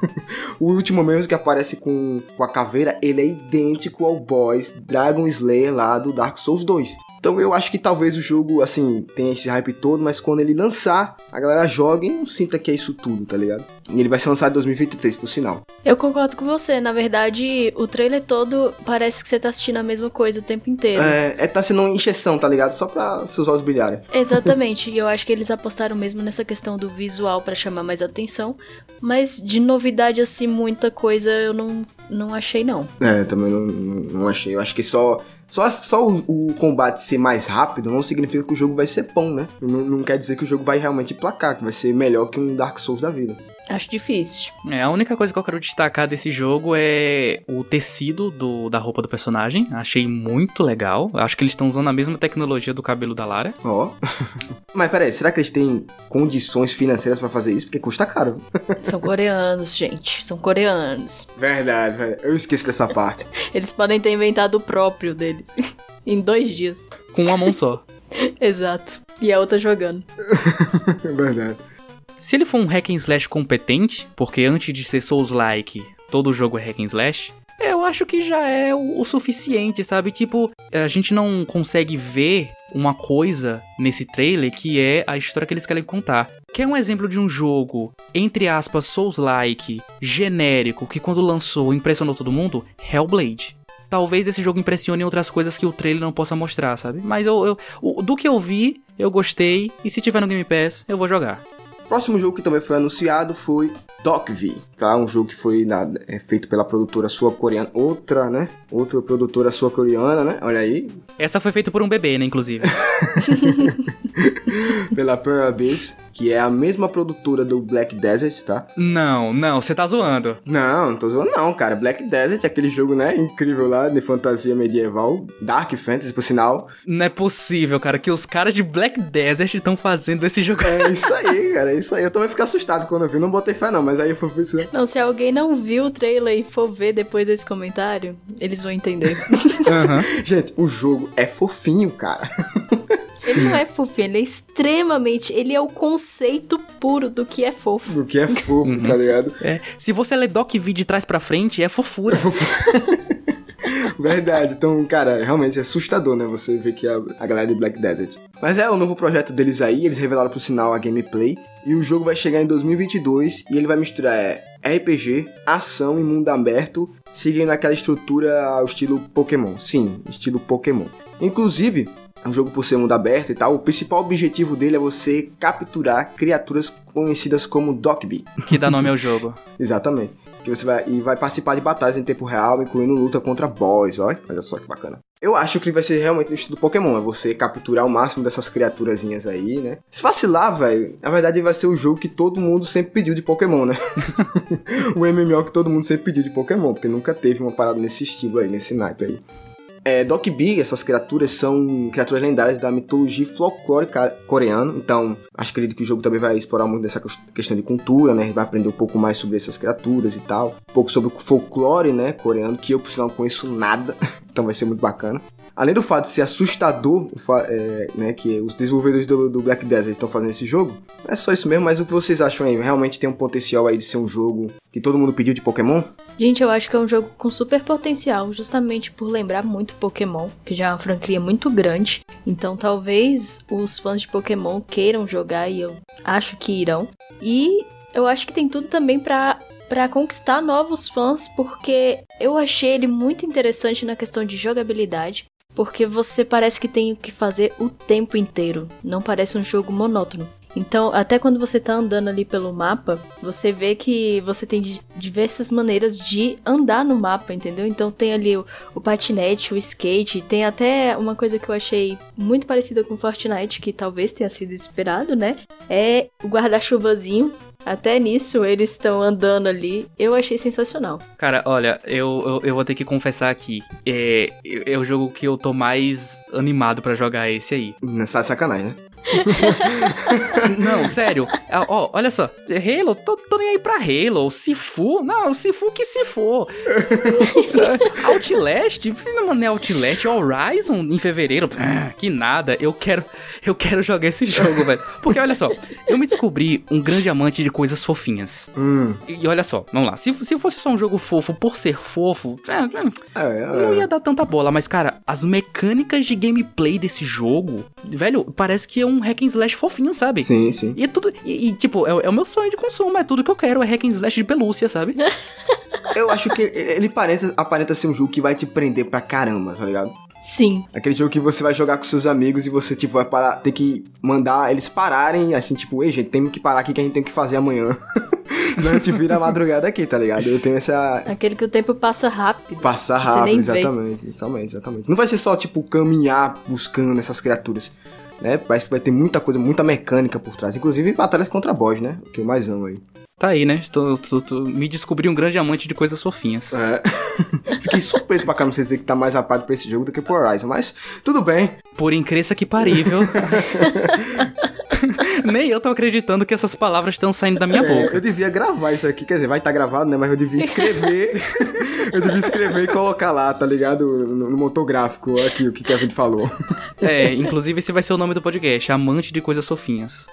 [SPEAKER 2] o último mesmo que aparece com, com a caveira, ele é idêntico ao boys Dragon Slayer lá do Dark Souls 2. Então eu acho que talvez o jogo, assim, tenha esse hype todo, mas quando ele lançar, a galera joga e não sinta que é isso tudo, tá ligado? E ele vai ser lançado em 2023, por sinal.
[SPEAKER 3] Eu concordo com você. Na verdade, o trailer todo parece que você tá assistindo a mesma coisa o tempo inteiro.
[SPEAKER 2] É, é tá sendo uma injeção, tá ligado? Só pra seus olhos brilharem.
[SPEAKER 3] Exatamente. e eu acho que eles apostaram mesmo nessa questão do visual para chamar mais atenção. Mas de novidade, assim, muita coisa eu não, não achei, não.
[SPEAKER 2] É, também não, não achei. Eu acho que só só, só o, o, combate ser mais rápido não significa que o jogo vai ser bom, né? Não, não quer dizer que o jogo vai realmente placar, que vai ser melhor que um Dark Souls da vida.
[SPEAKER 3] Acho difícil.
[SPEAKER 1] É, a única coisa que eu quero destacar desse jogo é o tecido do, da roupa do personagem. Achei muito legal. Acho que eles estão usando a mesma tecnologia do cabelo da Lara.
[SPEAKER 2] Ó. Oh. Mas peraí, será que eles têm condições financeiras para fazer isso? Porque custa caro.
[SPEAKER 3] São coreanos, gente. São coreanos.
[SPEAKER 2] Verdade, velho. Eu esqueci dessa parte.
[SPEAKER 3] eles podem ter inventado o próprio deles. em dois dias.
[SPEAKER 1] Com uma mão só.
[SPEAKER 3] Exato. E a outra jogando.
[SPEAKER 2] Verdade.
[SPEAKER 1] Se ele for um hack and slash competente, porque antes de ser Souls-like, todo jogo é hack and slash, eu acho que já é o, suficiente, sabe? Tipo, a gente não consegue ver uma coisa nesse trailer que é a história que eles querem contar. Quer um exemplo de um jogo, entre aspas, Souls-like, genérico, que quando lançou impressionou todo mundo? Hellblade. talvez esse jogo impressione outras coisas que o trailer não possa mostrar, sabe? Mas eu, eu do que eu vi, eu gostei, e se tiver no Game Pass, eu vou jogar.
[SPEAKER 2] Próximo jogo que também foi anunciado foi Dokv, tá? Um jogo que foi na- é, feito pela produtora sul-coreana, outra, né? Outra produtora sul-coreana, né? Olha aí,
[SPEAKER 1] Essa foi feita por um bebê, né, inclusive.
[SPEAKER 2] pela Pearl Abyss, que é a mesma produtora do Black Desert, tá?
[SPEAKER 1] não, não, você tá zoando.
[SPEAKER 2] Não, não tô zoando não, cara. Black Desert é aquele jogo, né, incrível lá, de fantasia medieval, Dark Fantasy, por sinal.
[SPEAKER 1] Não é possível, cara, que os caras de Black Desert estão fazendo esse jogo.
[SPEAKER 2] É isso aí, cara, é isso aí. Eu também fiquei assustado quando eu vi, não botei fé não, mas aí foi isso, né?
[SPEAKER 3] Não, se alguém não viu o trailer e for ver depois desse comentário, eles vão entender.
[SPEAKER 1] Aham.
[SPEAKER 2] Gente, o jogo é fofinho, cara.
[SPEAKER 3] Ele não é fofinho, ele é extremamente. Ele é o conceito puro do que é fofo.
[SPEAKER 2] Do que é fofo, tá ligado?
[SPEAKER 1] É, se você ler Doc V de trás pra frente, é fofura.
[SPEAKER 2] Verdade. Então, cara, realmente é assustador, né? Você ver que a, a galera de Black Desert. Mas é o novo projeto deles aí, eles revelaram pro sinal a gameplay. E o jogo vai chegar em 2022 e ele vai misturar é, RPG, ação e mundo aberto, seguindo aquela estrutura ao estilo Pokémon. Sim, estilo Pokémon. Inclusive, um jogo por ser mundo aberto e tal, o principal objetivo dele é você capturar criaturas conhecidas como Dokbi.
[SPEAKER 1] que dá nome ao jogo.
[SPEAKER 2] Exatamente. Que você vai e vai participar de batalhas em tempo real, incluindo luta contra boss, ó. Olha só que bacana. Eu acho que vai ser realmente no estilo Pokémon, é você capturar o máximo dessas criaturazinhas aí, né? Se vacilar, velho, na verdade vai ser o jogo que todo mundo sempre pediu de Pokémon, né? o MMO que todo mundo sempre pediu de Pokémon, porque nunca teve uma parada nesse estilo aí, nesse naipe aí. É, Doc B, essas criaturas são criaturas lendárias da mitologia folclórica coreana, então acho que acredito que o jogo também vai explorar muito dessa quest- questão de cultura, né? Vai aprender um pouco mais sobre essas criaturas e tal, um pouco sobre o folclore, né, coreano, que eu por sinal não conheço nada, então vai ser muito bacana. Além do fato de ser assustador, é, né, que os desenvolvedores do, do Black Desert estão fazendo esse jogo, é só isso mesmo, mas o que vocês acham aí? Realmente tem um potencial aí de ser um jogo que todo mundo pediu de Pokémon?
[SPEAKER 3] Gente, eu acho que é um jogo com super potencial, justamente por lembrar muito Pokémon, que já é uma franquia muito grande. Então talvez os fãs de Pokémon queiram jogar e eu acho que irão. E eu acho que tem tudo também pra para conquistar novos fãs, porque eu achei ele muito interessante na questão de jogabilidade. Porque você parece que tem o que fazer o tempo inteiro. Não parece um jogo monótono. Então, até quando você tá andando ali pelo mapa, você vê que você tem di- diversas maneiras de andar no mapa, entendeu? Então tem ali o, o patinete, o skate, tem até uma coisa que eu achei muito parecida com Fortnite, que talvez tenha sido inspirado, né? É o guarda-chuvazinho. Até nisso eles estão andando ali. Eu achei sensacional.
[SPEAKER 1] Cara, olha, eu, eu, eu vou ter que confessar aqui. É, é é o jogo que eu tô mais animado pra jogar esse aí.
[SPEAKER 2] Nessa sacanagem, né?
[SPEAKER 1] Não, sério. Ah, Ó, olha só. Halo, tô, tô nem aí pra Halo. Sifu, não, Sifu que se for. Outlast, não é Outlast, Horizon em fevereiro. Ah, que nada. Eu quero, eu quero jogar esse jogo, velho. Porque olha só, eu me descobri um grande amante de coisas fofinhas.
[SPEAKER 2] Hum.
[SPEAKER 1] E, e olha só, vamos lá. Se, se fosse só um jogo fofo por ser fofo, é, é,
[SPEAKER 2] É, é,
[SPEAKER 1] não ia dar tanta bola, mas cara, as mecânicas de gameplay desse jogo, velho, parece que é um hack and slash fofinho, sabe?
[SPEAKER 2] Sim, sim.
[SPEAKER 1] E é tudo. E, e, tipo, é, é o meu sonho de consumo, é tudo que eu quero, é hack and slash de pelúcia, sabe?
[SPEAKER 2] Eu acho que ele aparenta, aparenta ser um jogo que vai te prender pra caramba, tá ligado?
[SPEAKER 3] Sim.
[SPEAKER 2] Aquele jogo que você vai jogar com seus amigos e você, tipo, vai parar, ter que mandar eles pararem, assim, tipo, ei, gente, temos que parar aqui que a gente tem que fazer amanhã. A gente vira a madrugada aqui, tá ligado? Eu tenho essa.
[SPEAKER 3] Aquele que o tempo passa rápido.
[SPEAKER 2] Passar
[SPEAKER 3] Você
[SPEAKER 2] rápido,
[SPEAKER 3] nem vê.
[SPEAKER 2] exatamente, exatamente, exatamente. Não vai ser só, tipo, caminhar buscando essas criaturas. Né? Parece que vai ter muita coisa, muita mecânica por trás. Inclusive batalhas contra boss, né? O que eu mais amo aí.
[SPEAKER 1] Tá aí, né? Tô, tô- tô- me descobri um grande amante de coisas fofinhas.
[SPEAKER 2] É. Fiquei surpreso pra cá não sei dizer que tá mais rapado pra esse jogo do que pro Horizon, mas tudo bem.
[SPEAKER 1] Por incrível que parível. Nem eu tô acreditando que essas palavras estão saindo da minha
[SPEAKER 2] É,
[SPEAKER 1] boca.
[SPEAKER 2] eu devia gravar isso aqui, quer dizer, vai estar gravado, né? Mas eu devia escrever. eu devia escrever e colocar lá, tá ligado? No, no motográfico, aqui, o que Kevin falou.
[SPEAKER 1] É, inclusive esse vai ser o nome do podcast, Amante de Coisas Fofinhas.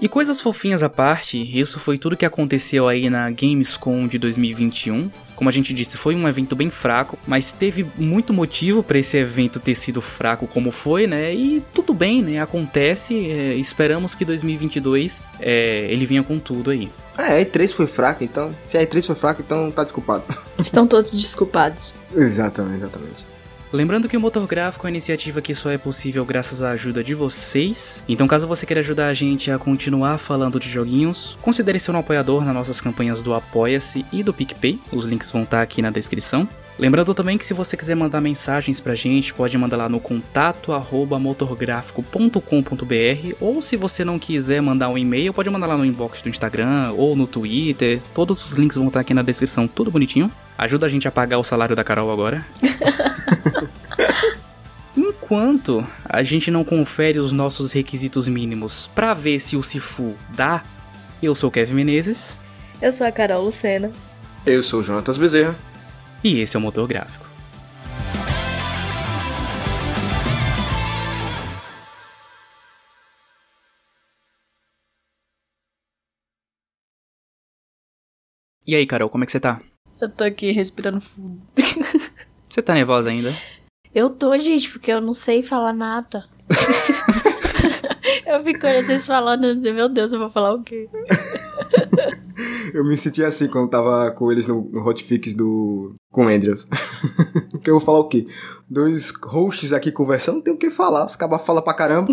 [SPEAKER 1] E coisas fofinhas à parte, isso foi tudo que aconteceu aí na Gamescom de 2021. Como a gente disse, foi um evento bem fraco, mas teve muito motivo pra esse evento ter sido fraco como foi, né? E tudo bem, né? Acontece. é, esperamos que 2022 é, ele venha com tudo aí.
[SPEAKER 2] É, a E3 foi fraca, então. Se a E3 foi fraca, então tá desculpado.
[SPEAKER 3] Estão todos desculpados.
[SPEAKER 2] Exatamente, exatamente.
[SPEAKER 1] Lembrando que o Motor Gráfico é uma iniciativa que só é possível graças à ajuda de vocês. Então, caso você queira ajudar a gente a continuar falando de joguinhos, considere ser um apoiador nas nossas campanhas do Apoia-se e do PicPay. Os links vão estar aqui na descrição. Lembrando também que se você quiser mandar mensagens pra gente, pode mandar lá no contato ou se você não quiser mandar um e-mail, pode mandar lá no inbox do Instagram ou no Twitter. Todos os links vão estar aqui na descrição, tudo bonitinho. Ajuda a gente a pagar o salário da Carol agora. Enquanto a gente não confere os nossos requisitos mínimos pra ver se o Sifu dá, eu sou o Kevin Menezes
[SPEAKER 3] Eu sou a Carol Lucena.
[SPEAKER 2] Eu sou o Jonatas Bezerra.
[SPEAKER 1] e esse é o Motor Gráfico. E aí, Carol, como é que você tá?
[SPEAKER 3] Eu tô aqui respirando fundo.
[SPEAKER 1] Você tá nervosa ainda?
[SPEAKER 3] Eu tô, gente, porque eu não sei falar nada. eu fico olhando vocês falando, meu Deus, eu vou falar o quê?
[SPEAKER 2] Eu me senti assim quando tava com eles no, no hotfix do. com o Andrews. que eu vou falar o quê? Dois hosts aqui conversando, não tem o que falar. Os cabas falam pra caramba.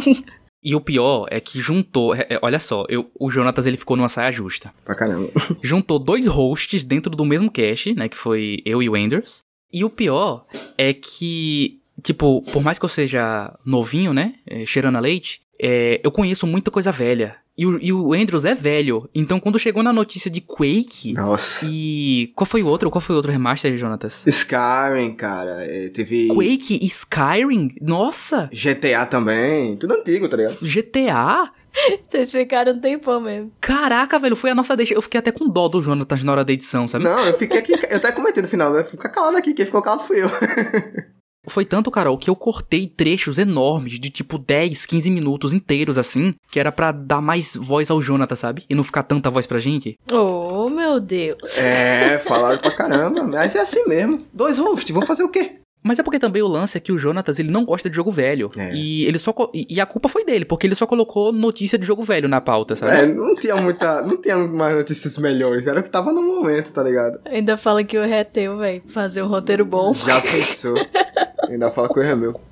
[SPEAKER 1] E o pior é que juntou, é- é- olha só, eu, o Jonatas ele ficou numa saia justa.
[SPEAKER 2] pra caramba.
[SPEAKER 1] juntou dois hosts dentro do mesmo cast, né? Que foi eu e o Anders. E o pior é que, tipo, por mais que eu seja novinho, né? é, cheirando a leite, é, eu conheço muita coisa velha. E o, e o Andrews é velho. Então quando chegou na notícia de Quake.
[SPEAKER 2] Nossa.
[SPEAKER 1] E. Qual foi o outro? Qual foi o outro remaster, Jonatas?
[SPEAKER 2] Skyrim, cara. é, teve
[SPEAKER 1] Quake e Skyrim? Nossa!
[SPEAKER 2] GTA também. Tudo antigo, tá ligado?
[SPEAKER 1] GTA?
[SPEAKER 3] Vocês ficaram um tempão mesmo.
[SPEAKER 1] Caraca, velho, foi a nossa deixa. Eu fiquei até com dó do Jonatas na hora da edição, sabe?
[SPEAKER 2] Não, eu fiquei aqui. Eu até comentei no final, né? Fica calado aqui. Quem ficou calado fui eu.
[SPEAKER 1] Foi tanto, Carol, que eu cortei trechos enormes de tipo 10, 15 minutos inteiros assim, que era pra dar mais voz ao Jonathan, sabe? E não ficar tanta voz pra gente.
[SPEAKER 3] Oh, meu Deus.
[SPEAKER 2] É, falaram pra caramba. Mas é assim mesmo. Dois hosts, vão fazer o quê?
[SPEAKER 1] Mas é porque também o lance é que o Jonatas, ele não gosta de jogo velho.
[SPEAKER 2] É.
[SPEAKER 1] E ele só e e a culpa foi dele, porque ele só colocou notícia de jogo velho na pauta, sabe?
[SPEAKER 2] É, não tinha muita. Não tinha mais notícias melhores. Era o que tava no momento, tá ligado?
[SPEAKER 3] Ainda fala que o erro é teu, velho. Fazer um roteiro bom.
[SPEAKER 2] Já pensou. Ainda fala que o erro é meu.